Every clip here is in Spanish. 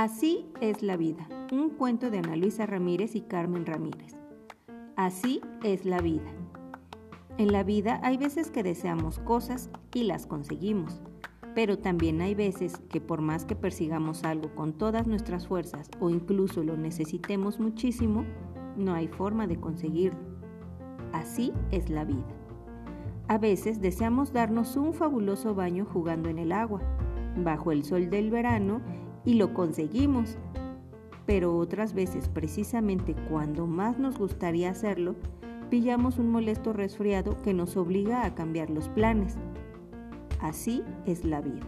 Así es la vida, un cuento de Ana Luisa Ramírez y Carmen Ramírez. Así es la vida. En la vida hay veces que deseamos cosas y las conseguimos, pero también hay veces que por más que persigamos algo con todas nuestras fuerzas o incluso lo necesitemos muchísimo, no hay forma de conseguirlo. Así es la vida. A veces deseamos darnos un fabuloso baño jugando en el agua, bajo el sol del verano, y lo conseguimos. Pero otras veces, precisamente cuando más nos gustaría hacerlo, pillamos un molesto resfriado que nos obliga a cambiar los planes. Así es la vida.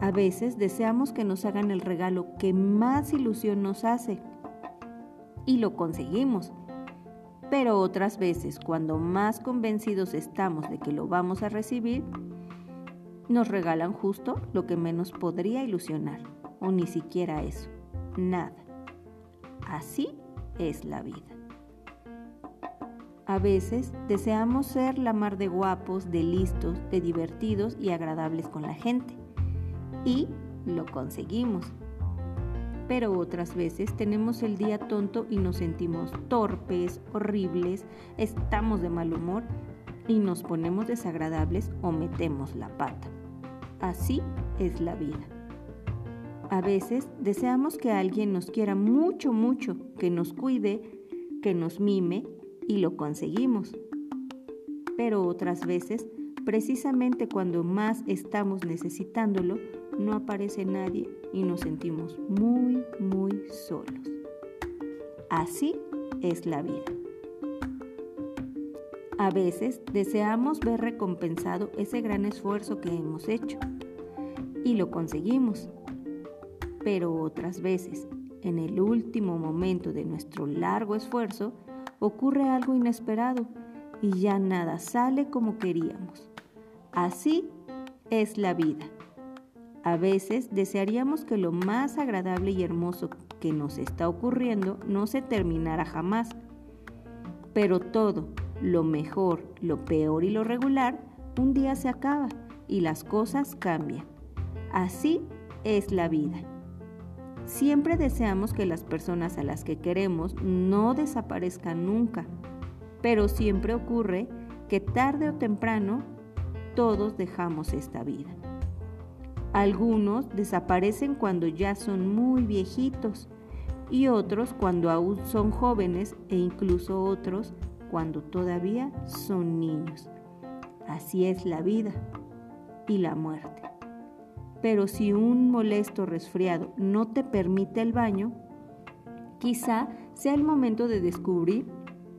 A veces deseamos que nos hagan el regalo que más ilusión nos hace y lo conseguimos. Pero otras veces, cuando más convencidos estamos de que lo vamos a recibir, nos regalan justo lo que menos podría ilusionar, o ni siquiera eso, nada. Así es la vida. A veces deseamos ser la mar de guapos, de listos, de divertidos y agradables con la gente. Y lo conseguimos. Pero otras veces tenemos el día tonto y nos sentimos torpes, horribles, estamos de mal humor y nos ponemos desagradables o metemos la pata. Así es la vida. A veces deseamos que alguien nos quiera mucho, mucho, que nos cuide, que nos mime y lo conseguimos. Pero otras veces, precisamente cuando más estamos necesitándolo, no aparece nadie y nos sentimos muy, muy solos. Así es la vida. A veces deseamos ver recompensado ese gran esfuerzo que hemos hecho y lo conseguimos. Pero otras veces, en el último momento de nuestro largo esfuerzo, ocurre algo inesperado y ya nada sale como queríamos. Así es la vida. A veces desearíamos que lo más agradable y hermoso que nos está ocurriendo no se terminara jamás. Pero todo, lo mejor, lo peor y lo regular, un día se acaba y las cosas cambian. Así es la vida. Siempre deseamos que las personas a las que queremos no desaparezcan nunca, pero siempre ocurre que tarde o temprano todos dejamos esta vida. Algunos desaparecen cuando ya son muy viejitos y otros cuando aún son jóvenes e incluso otros cuando todavía son niños. Así es la vida y la muerte. Pero si un molesto resfriado no te permite el baño, quizá sea el momento de descubrir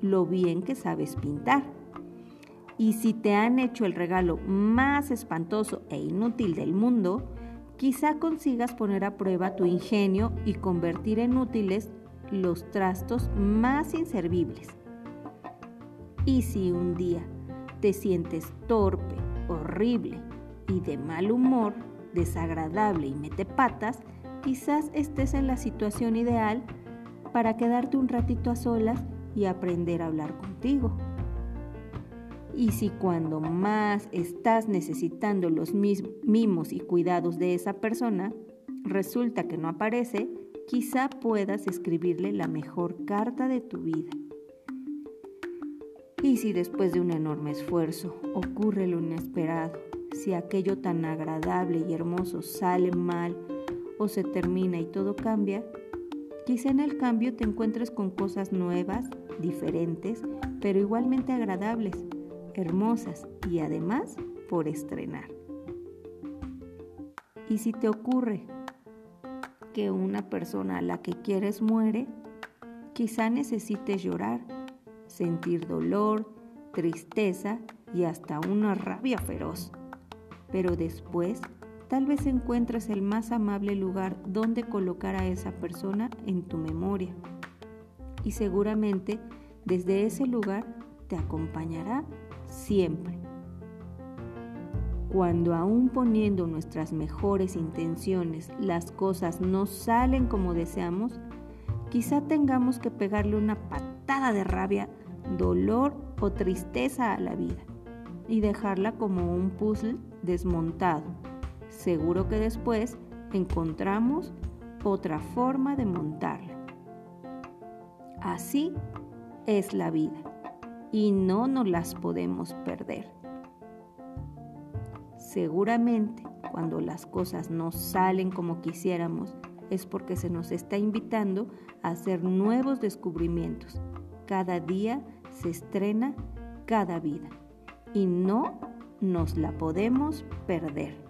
lo bien que sabes pintar. Y si te han hecho el regalo más espantoso e inútil del mundo, quizá consigas poner a prueba tu ingenio y convertir en útiles los trastos más inservibles. Y si un día te sientes torpe, horrible y de mal humor, desagradable y mete patas, quizás estés en la situación ideal para quedarte un ratito a solas y aprender a hablar contigo. Y si cuando más estás necesitando los mimos y cuidados de esa persona, resulta que no aparece, quizá puedas escribirle la mejor carta de tu vida. Y si después de un enorme esfuerzo ocurre lo inesperado, si aquello tan agradable y hermoso sale mal o se termina y todo cambia, quizá en el cambio te encuentres con cosas nuevas, diferentes, pero igualmente agradables, hermosas y además por estrenar. Y si te ocurre que una persona a la que quieres muere, quizá necesites llorar, sentir dolor, tristeza y hasta una rabia feroz pero después tal vez encuentres el más amable lugar donde colocar a esa persona en tu memoria. Y seguramente desde ese lugar te acompañará siempre. Cuando aún poniendo nuestras mejores intenciones las cosas no salen como deseamos, quizá tengamos que pegarle una patada de rabia, dolor o tristeza a la vida y dejarla como un puzzle desmontado. Seguro que después encontramos otra forma de montarlo. Así es la vida y no nos las podemos perder. Seguramente cuando las cosas no salen como quisiéramos es porque se nos está invitando a hacer nuevos descubrimientos. Cada día se estrena cada vida y no nos la podemos perder.